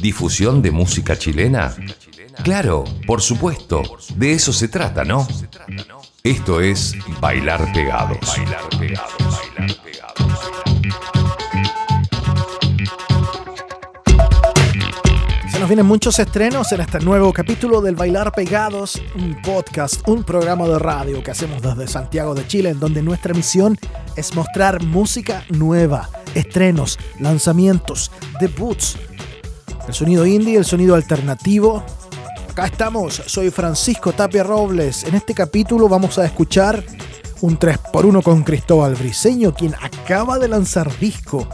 ¿Difusión de música chilena? Claro, por supuesto, de eso se trata, ¿no? Esto es Bailar Pegados. Se nos vienen muchos estrenos en este nuevo capítulo del Bailar Pegados, un podcast, un programa de radio que hacemos desde Santiago de Chile, en donde nuestra misión es mostrar música nueva, estrenos, lanzamientos, debuts, el sonido indie, el sonido alternativo. Acá estamos, soy Francisco Tapia Robles. En este capítulo vamos a escuchar un 3x1 con Cristóbal Briseño, quien acaba de lanzar disco.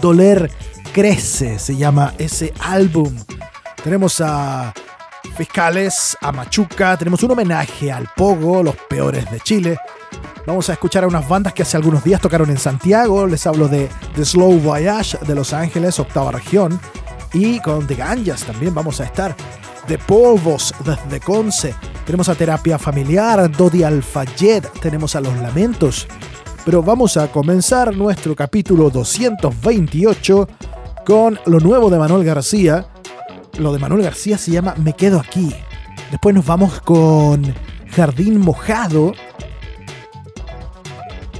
Doler Crece se llama ese álbum. Tenemos a Fiscales, a Machuca, tenemos un homenaje al Pogo, los peores de Chile. Vamos a escuchar a unas bandas que hace algunos días tocaron en Santiago. Les hablo de The Slow Voyage de Los Ángeles, octava región. Y con The Ganjas también vamos a estar. De Polvos desde Conce. Tenemos a Terapia Familiar, Dodi Alfayet, tenemos a Los Lamentos. Pero vamos a comenzar nuestro capítulo 228 con lo nuevo de Manuel García. Lo de Manuel García se llama Me Quedo Aquí. Después nos vamos con Jardín Mojado.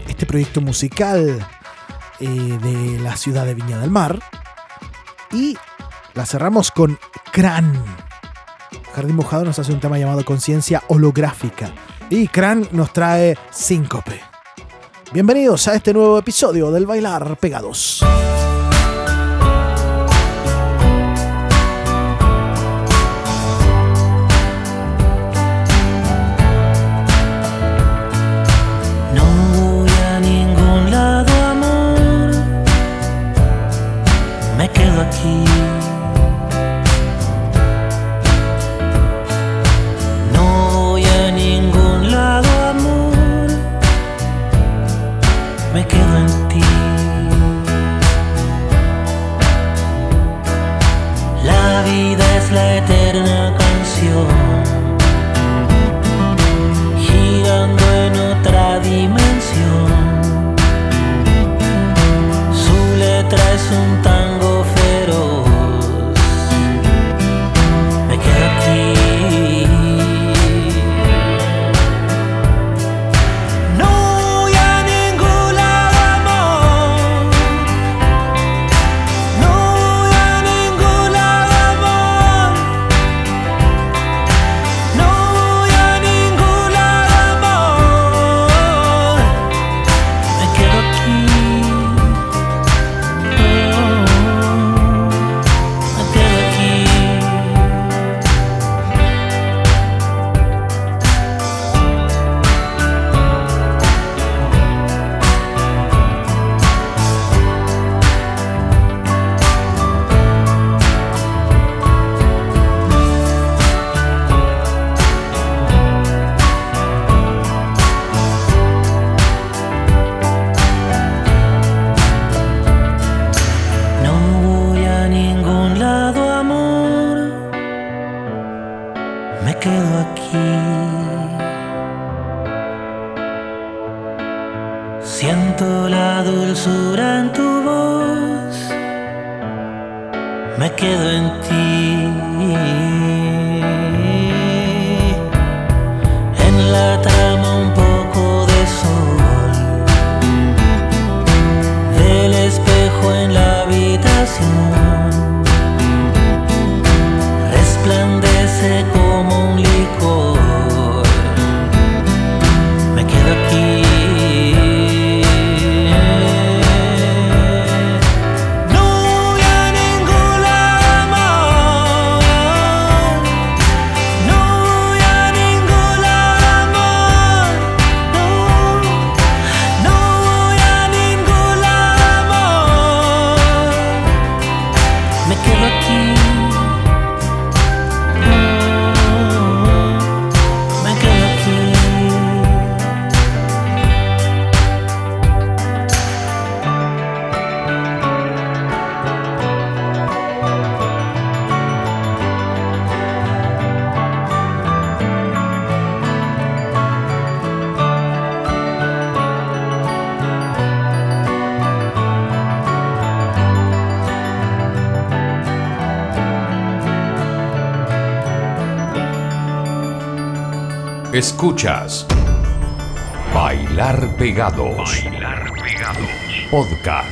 Este proyecto musical eh, de la ciudad de Viña del Mar. Y la cerramos con Cran. Jardín Mojado nos hace un tema llamado Conciencia Holográfica. Y Cran nos trae Síncope. Bienvenidos a este nuevo episodio del Bailar Pegados. No Escuchas Bailar Pegados. Bailar Pegados. Podcast.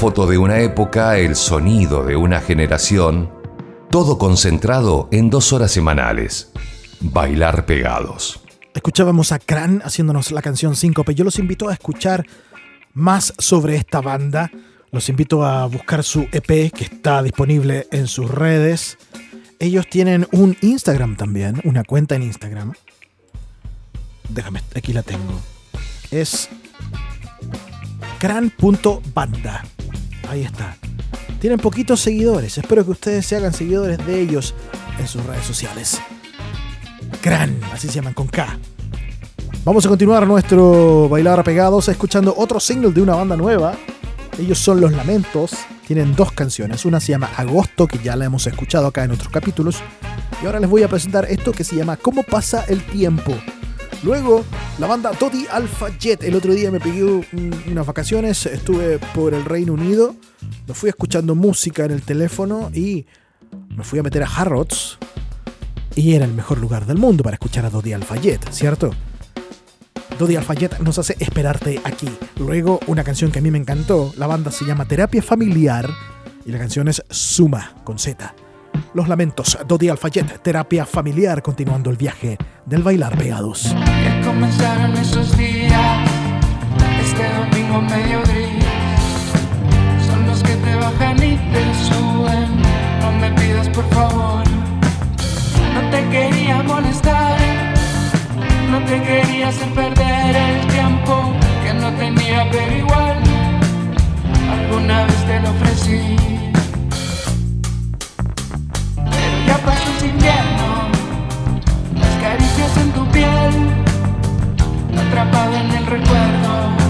Foto de una época, el sonido de una generación, todo concentrado en dos horas semanales. Bailar pegados. Escuchábamos a Kran haciéndonos la canción Síncope. Yo los invito a escuchar más sobre esta banda. Los invito a buscar su EP que está disponible en sus redes. Ellos tienen un Instagram también, una cuenta en Instagram. Déjame, aquí la tengo. Es cran.banda. Ahí está. Tienen poquitos seguidores. Espero que ustedes se hagan seguidores de ellos en sus redes sociales. Cran, así se llaman con K. Vamos a continuar nuestro bailar pegados escuchando otro single de una banda nueva. Ellos son Los Lamentos. Tienen dos canciones. Una se llama Agosto, que ya la hemos escuchado acá en otros capítulos. Y ahora les voy a presentar esto que se llama ¿Cómo pasa el tiempo? Luego, la banda Toddy Alpha Jet. El otro día me pegué unas vacaciones, estuve por el Reino Unido, me fui escuchando música en el teléfono y me fui a meter a Harrods. Y era el mejor lugar del mundo para escuchar a Dodi Alpha Jet, ¿cierto? Dodi Alpha Jet nos hace esperarte aquí. Luego, una canción que a mí me encantó. La banda se llama Terapia Familiar y la canción es Suma, con Z. Los lamentos, Dodi Alfayet, terapia familiar, continuando el viaje del bailar pegados. Que comenzaron esos días, este domingo medio gris. Son los que te bajan y te suben. No me pidas por favor, no te quería molestar. No te quería hacer perder el tiempo que no tenía, pero igual alguna vez te lo ofrecí. Pero ya pasó ese invierno, las caricias en tu piel, atrapado en el recuerdo.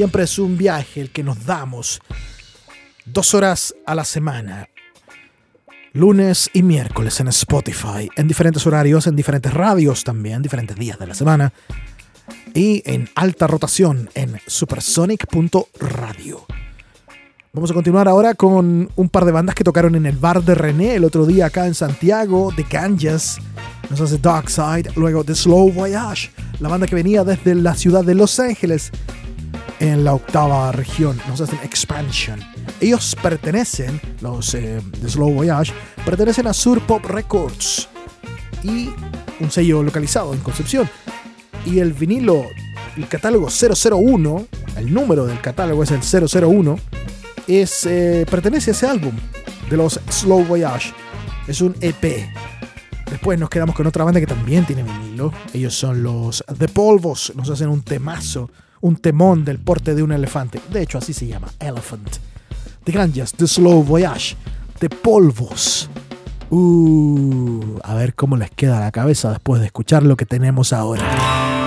Siempre es un viaje el que nos damos. Dos horas a la semana. Lunes y miércoles en Spotify, en diferentes horarios, en diferentes radios también, diferentes días de la semana. Y en alta rotación en supersonic.radio. Vamos a continuar ahora con un par de bandas que tocaron en el bar de René el otro día acá en Santiago, The Ganges. Nos hace Dark Side, luego The Slow Voyage, la banda que venía desde la ciudad de Los Ángeles en la octava región. Nos hacen Expansion. Ellos pertenecen, los eh, The Slow Voyage, pertenecen a Sur Pop Records y un sello localizado en Concepción. Y el vinilo, el catálogo 001, el número del catálogo es el 001 es, eh, pertenece a ese álbum de los Slow Voyage. Es un EP. Después nos quedamos con otra banda que también tiene vinilo. Ellos son los The Polvos. Nos hacen un temazo, un temón del porte de un elefante. De hecho, así se llama, Elephant. The Granjas, The Slow Voyage, The Polvos. Uh, a ver cómo les queda la cabeza después de escuchar lo que tenemos ahora.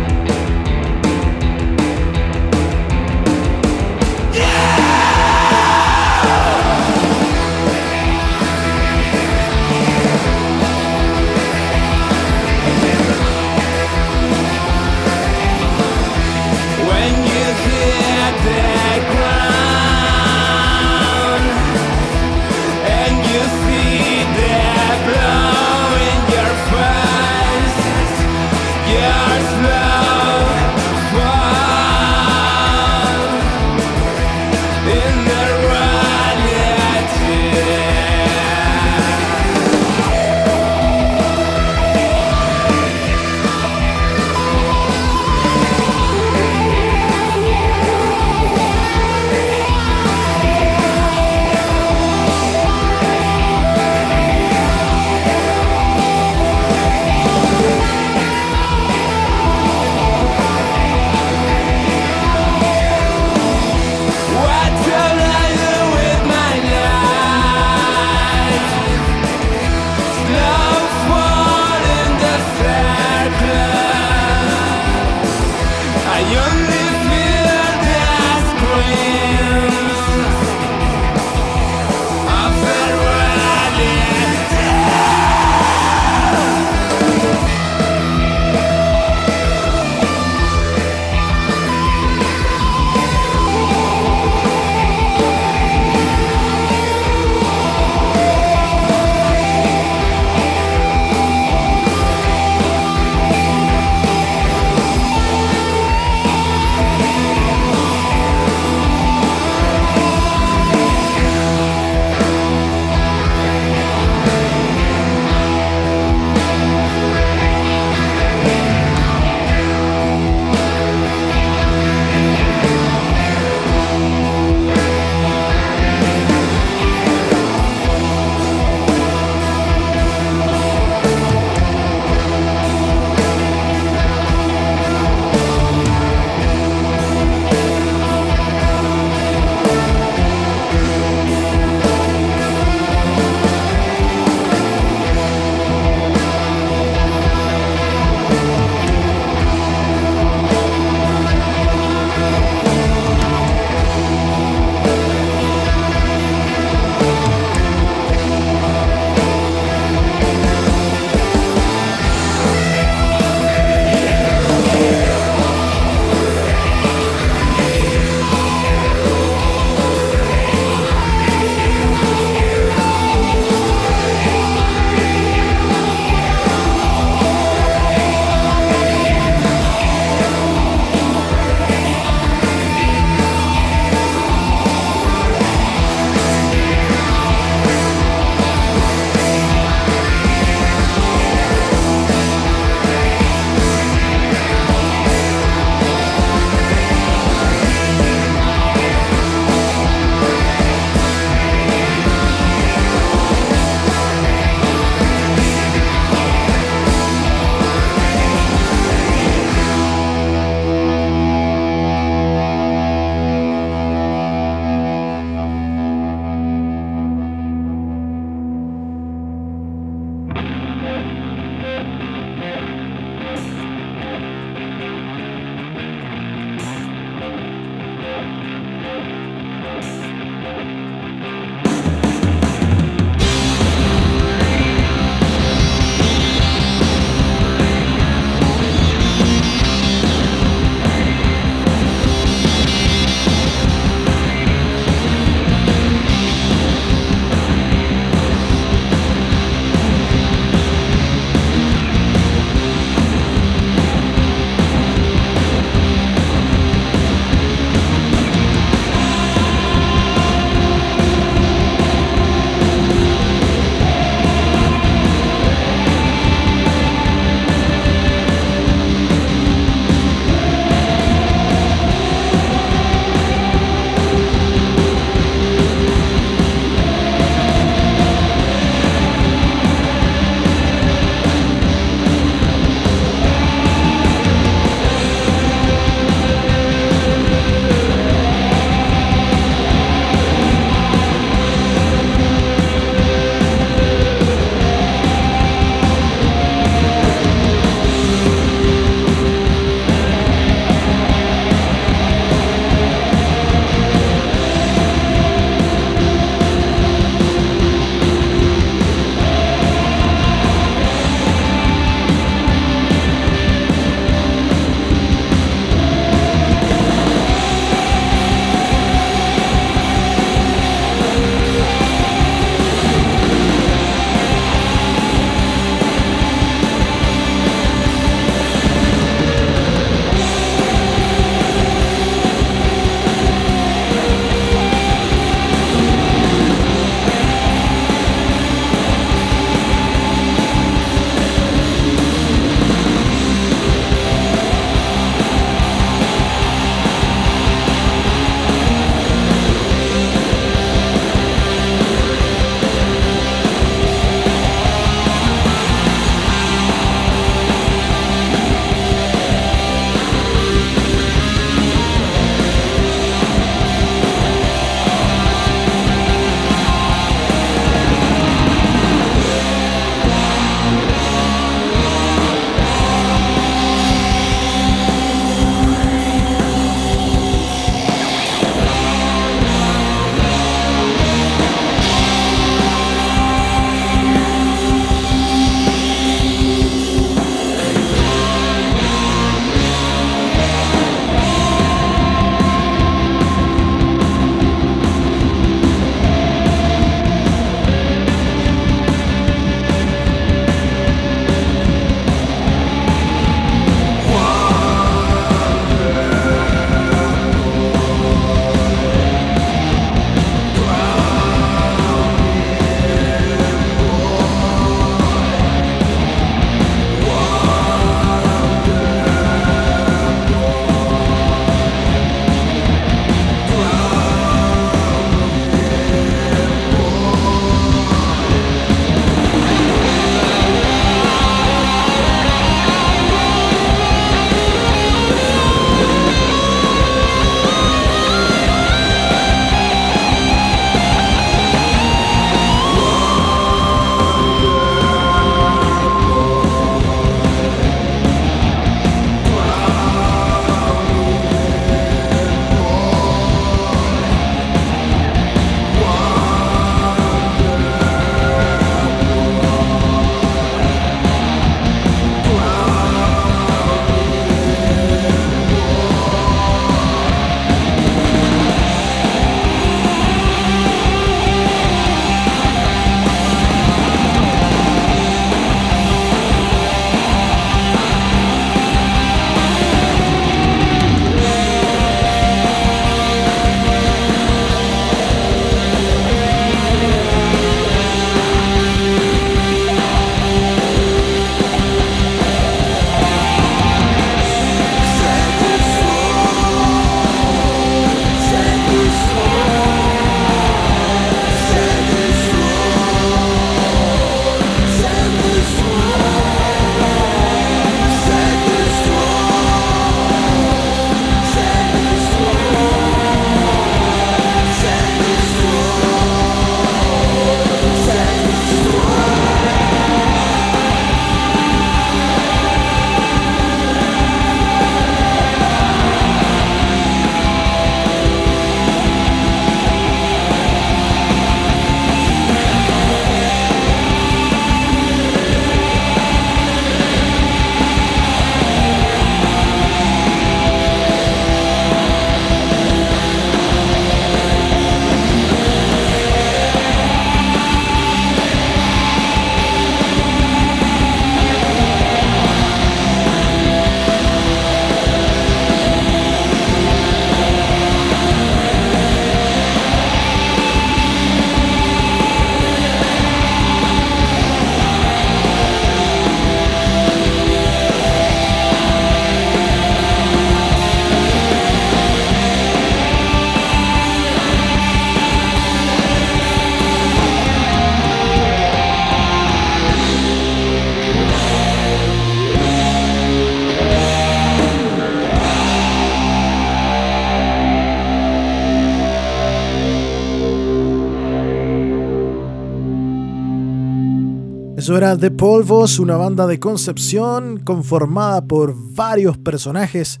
The Polvos, una banda de Concepción conformada por varios personajes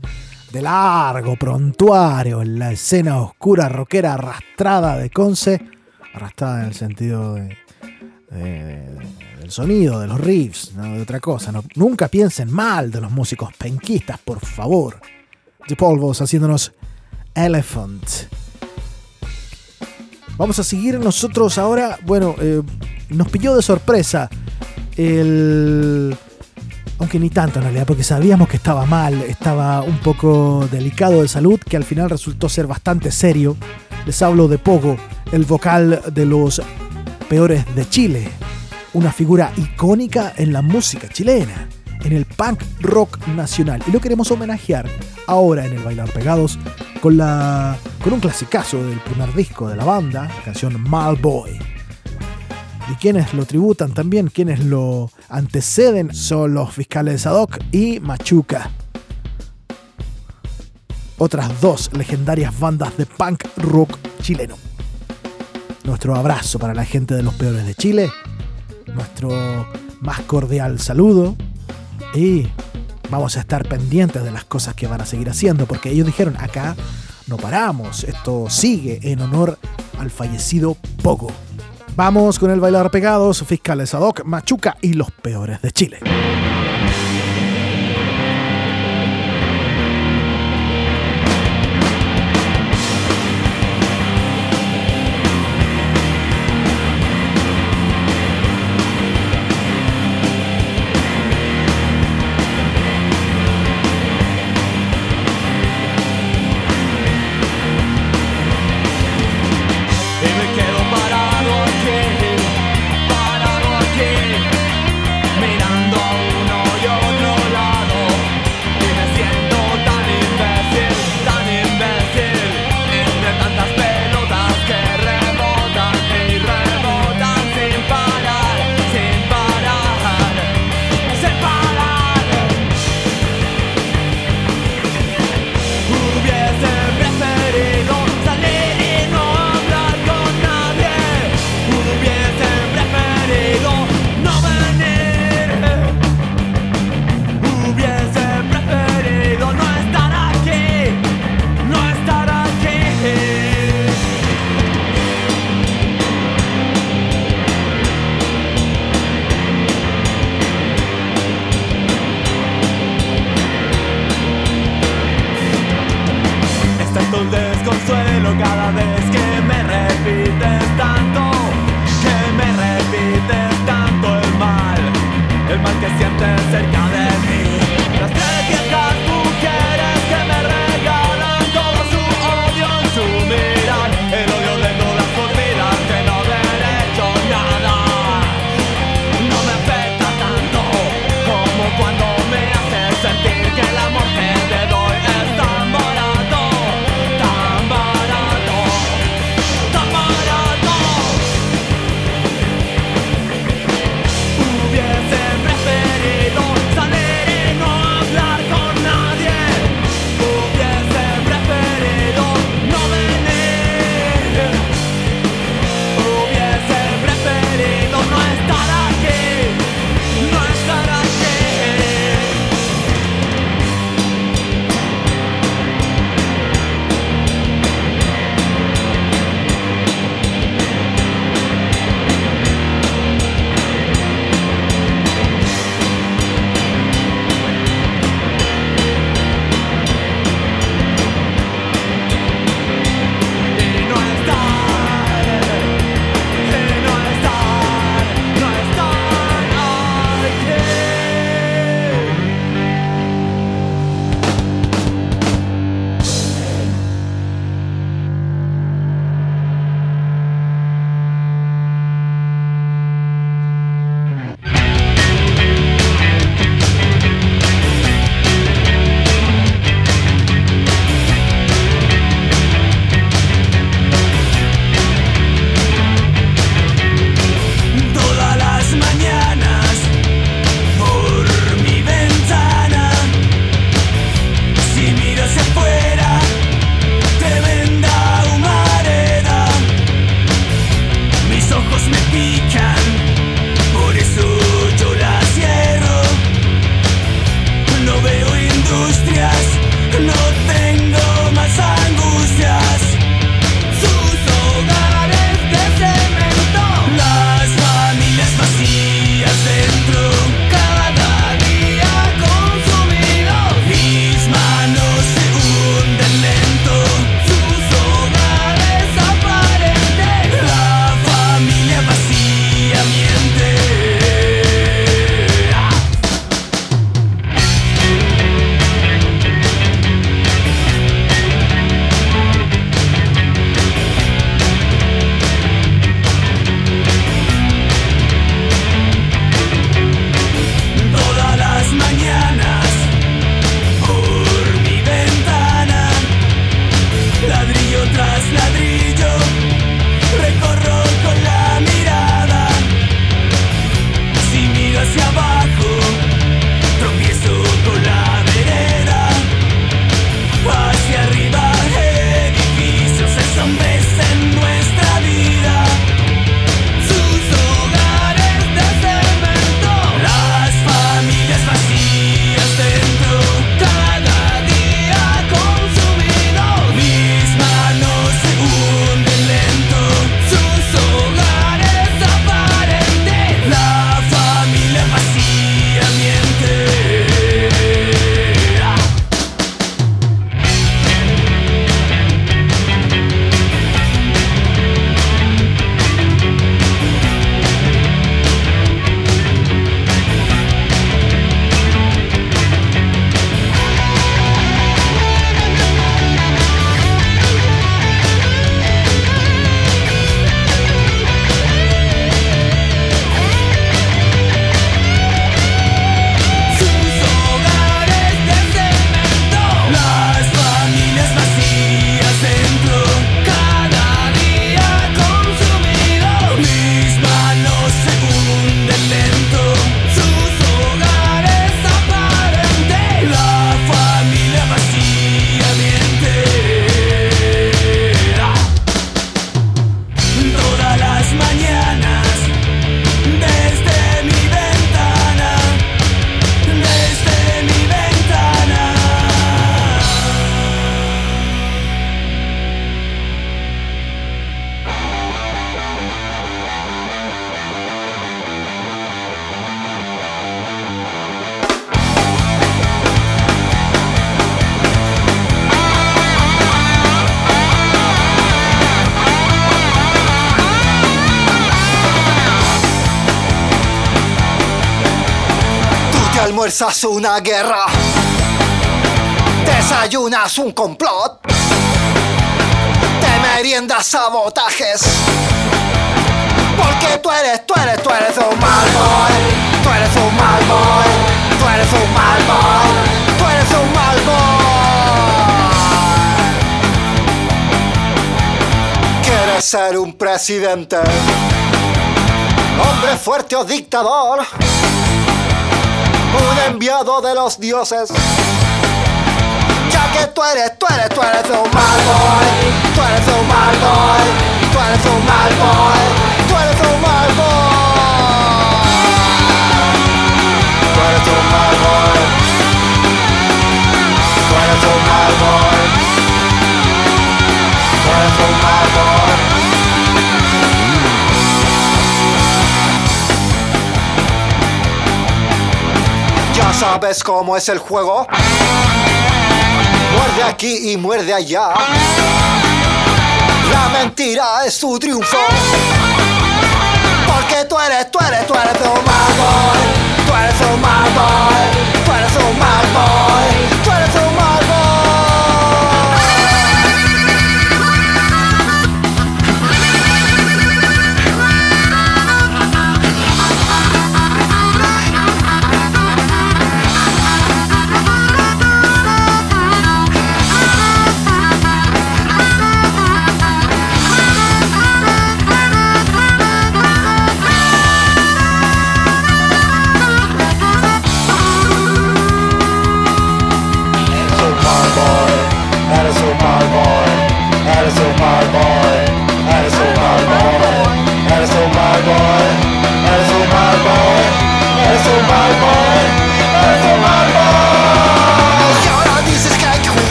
de largo prontuario en la escena oscura rockera arrastrada de Conce, arrastrada en el sentido de, de- del sonido, de los riffs, no de otra cosa. No- nunca piensen mal de los músicos penquistas, por favor. The Polvos haciéndonos Elephant. Vamos a seguir nosotros ahora. Bueno, eh, nos pilló de sorpresa el. Aunque ni tanto en realidad, porque sabíamos que estaba mal, estaba un poco delicado de salud, que al final resultó ser bastante serio. Les hablo de Pogo, el vocal de los peores de Chile, una figura icónica en la música chilena, en el punk rock nacional. Y lo queremos homenajear ahora en el Bailar Pegados con, la, con un clasicazo del primer disco de la banda, la canción Malboy. Y quienes lo tributan también, quienes lo anteceden, son los fiscales Sadoc y Machuca. Otras dos legendarias bandas de punk rock chileno. Nuestro abrazo para la gente de los peores de Chile, nuestro más cordial saludo y vamos a estar pendientes de las cosas que van a seguir haciendo, porque ellos dijeron, acá no paramos, esto sigue en honor al fallecido Pogo. Vamos con el bailar pegados, fiscales ad hoc, Machuca y los peores de Chile. Almuerzas una guerra. Desayunas un complot. Te meriendas sabotajes. Porque tú eres, tú eres, tú eres un mal boy. Tú eres un mal boy. Tú eres un mal boy. Tú eres un mal boy. Quieres ser un presidente. Hombre fuerte o dictador. Un enviado de los dioses. Ya que tú eres, tú eres, tú eres un mal boy. Tú eres un mal boy. Tú eres un mal boy. Tú eres un mal boy. Tú eres un mal boy. Tú eres un mal boy. Tú eres un mal boy. Sabes cómo es el juego. Muerde aquí y muerde allá. La mentira es su triunfo. Porque tú eres, tú eres, tú eres un mal boy. Tú eres un mal boy. Tú eres un mal boy.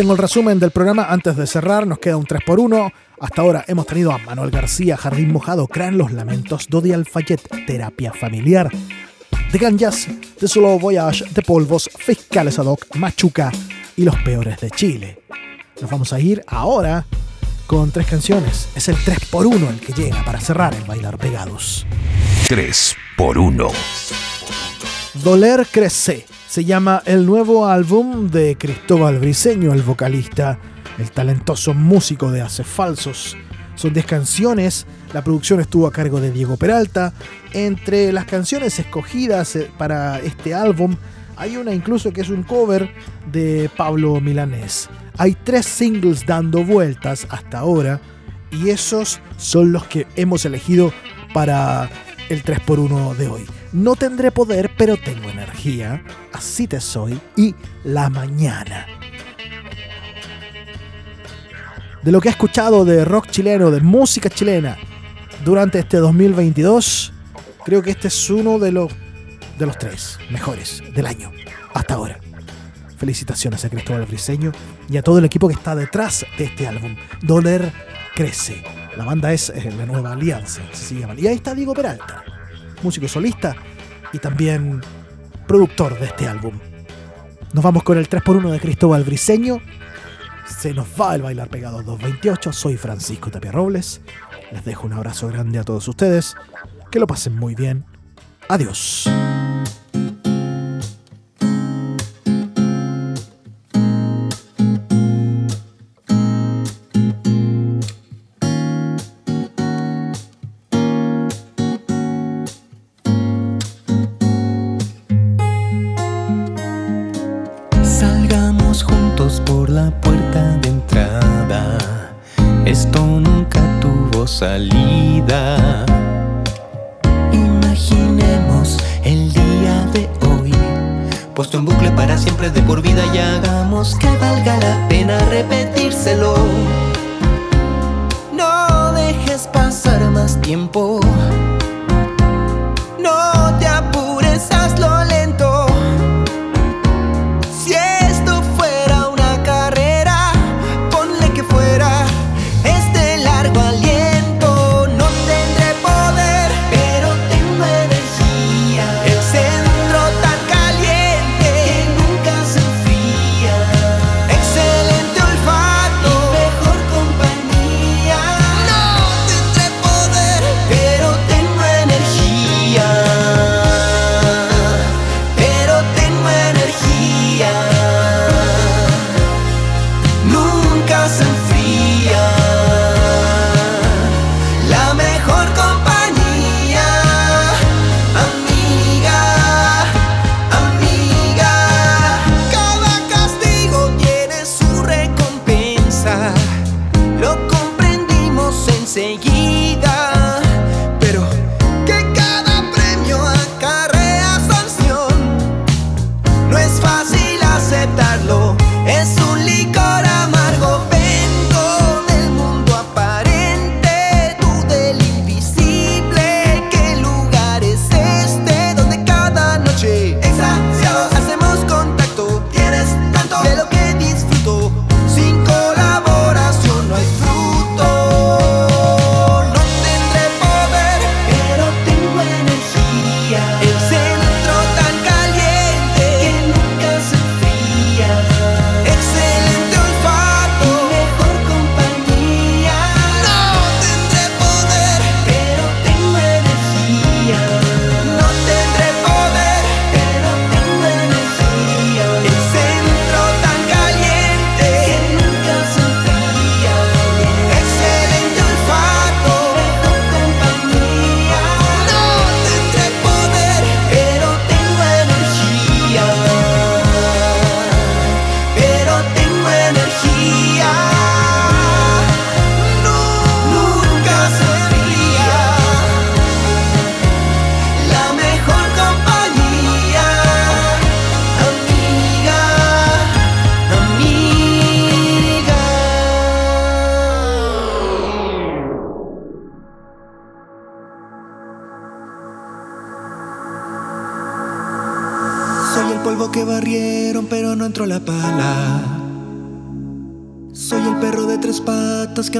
Tengo el resumen del programa antes de cerrar. Nos queda un 3x1. Hasta ahora hemos tenido a Manuel García, Jardín Mojado, Crean los Lamentos, Dodi Alfayet, Terapia Familiar, The Ganjas, The Solo Voyage, The Polvos, Fiscales Ad hoc, Machuca y Los Peores de Chile. Nos vamos a ir ahora con tres canciones. Es el 3x1 el que llega para cerrar el Bailar Pegados. 3 por 1. Doler Crece se llama el nuevo álbum de Cristóbal Briseño, el vocalista, el talentoso músico de Hace Falsos. Son 10 canciones, la producción estuvo a cargo de Diego Peralta. Entre las canciones escogidas eh, para este álbum hay una incluso que es un cover de Pablo Milanés. Hay tres singles dando vueltas hasta ahora y esos son los que hemos elegido para el 3x1 de hoy. No tendré poder, pero tengo energía. Así te soy. Y la mañana. De lo que he escuchado de rock chileno, de música chilena durante este 2022, creo que este es uno de los, de los tres mejores del año hasta ahora. Felicitaciones a Cristóbal Briseño y a todo el equipo que está detrás de este álbum. Doler crece. La banda es eh, la nueva alianza, se llama. Y ahí está Diego Peralta, músico solista y también productor de este álbum. Nos vamos con el 3x1 de Cristóbal Briseño. Se nos va el bailar pegado 228. Soy Francisco Tapia Robles. Les dejo un abrazo grande a todos ustedes. Que lo pasen muy bien. Adiós.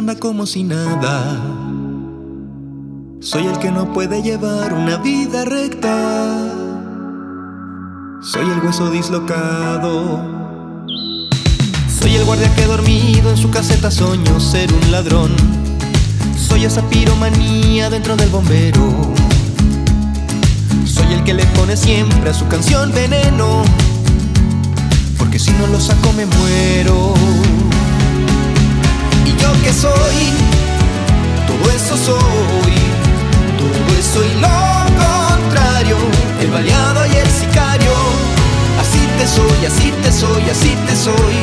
Anda como si nada. Soy el que no puede llevar una vida recta. Soy el hueso dislocado. Soy el guardia que dormido en su caseta soñó ser un ladrón. Soy esa piromanía dentro del bombero. Soy el que le pone siempre a su canción veneno. Porque si no lo saco me muero. ¿Y yo que soy? Todo eso soy. Todo eso y lo contrario. El baleado y el sicario. Así te soy, así te soy, así te soy.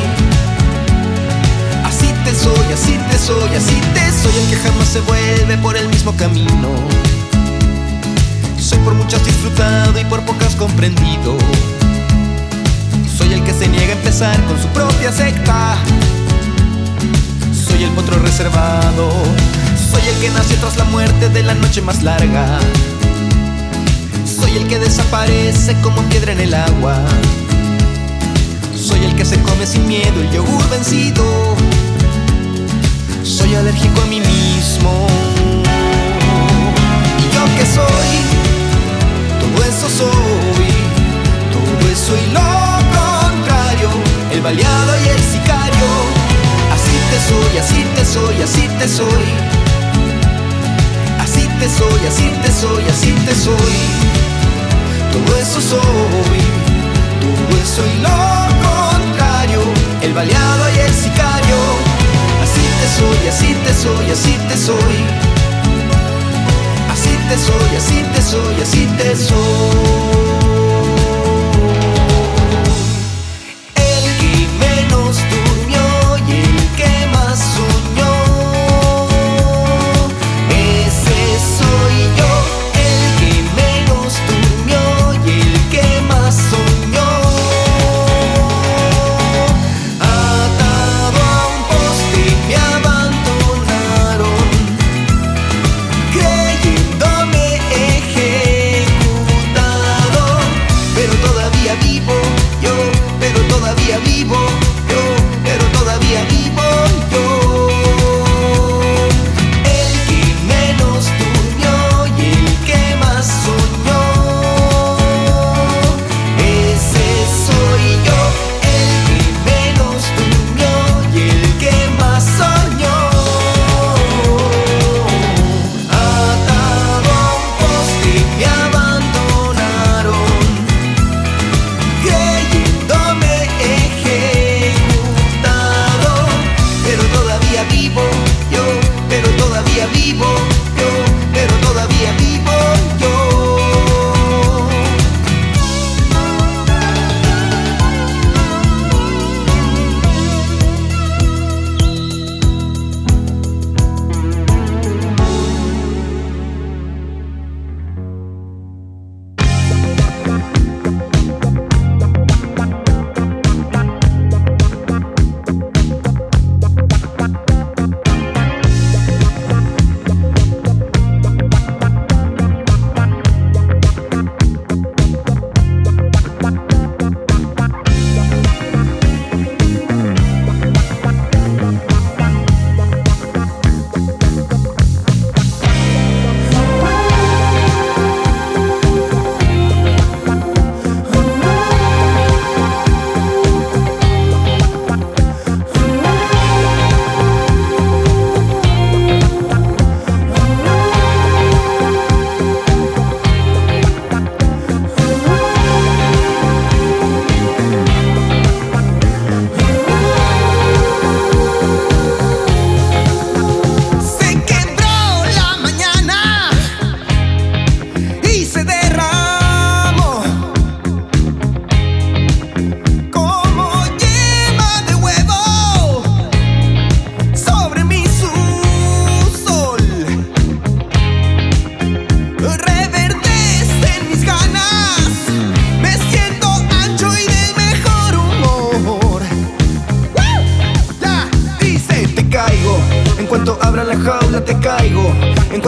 Así te soy, así te soy, así te soy el que jamás se vuelve por el mismo camino. Soy por muchas disfrutado y por pocas comprendido. Soy el que se niega a empezar con su propia secta. Potro reservado. Soy el que nació tras la muerte de la noche más larga. Soy el que desaparece como piedra en el agua. Soy el que se come sin miedo el yogur vencido. Soy alérgico a mí mismo. ¿Y yo que soy? Todo eso soy. Todo eso y lo contrario. El baleado y el sicario. Te soy, así te soy, así te soy. Así te soy, así te soy, así te soy. Todo eso soy. Todo eso y lo contrario. El baleado y el sicario. Así te soy, así te soy, así te soy. Así te soy, así te soy, así te soy.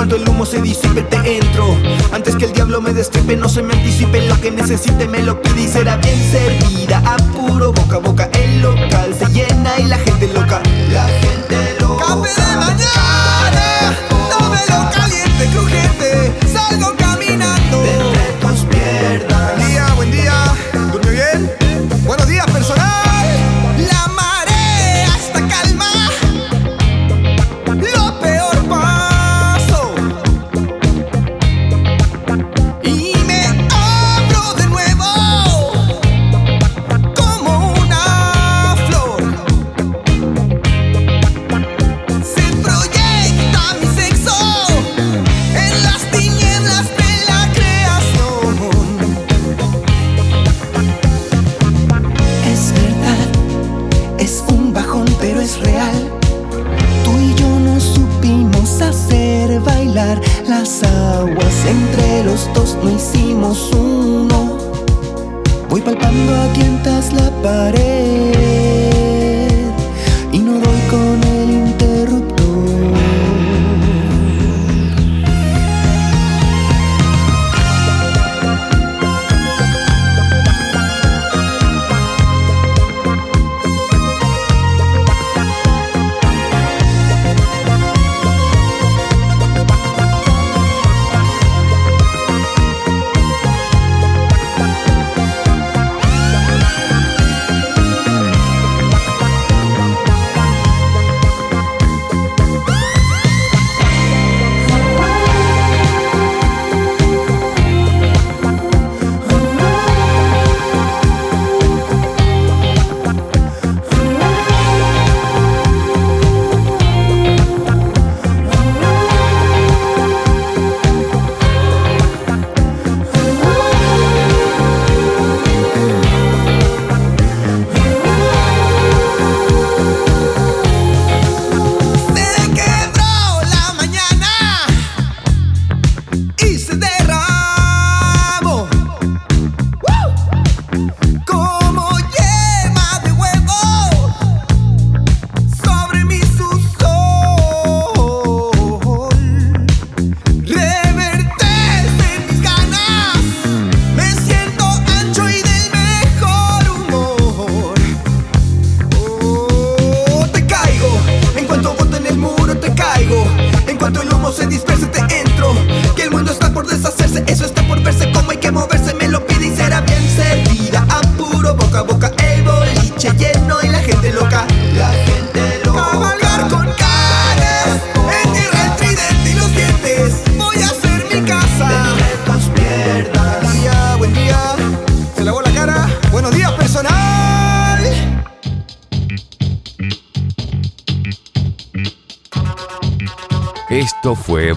Cuando el humo se disipe te entro. Antes que el diablo me destripe No se me anticipe. Lo que necesite me lo pide y será bien servida. A puro boca a boca.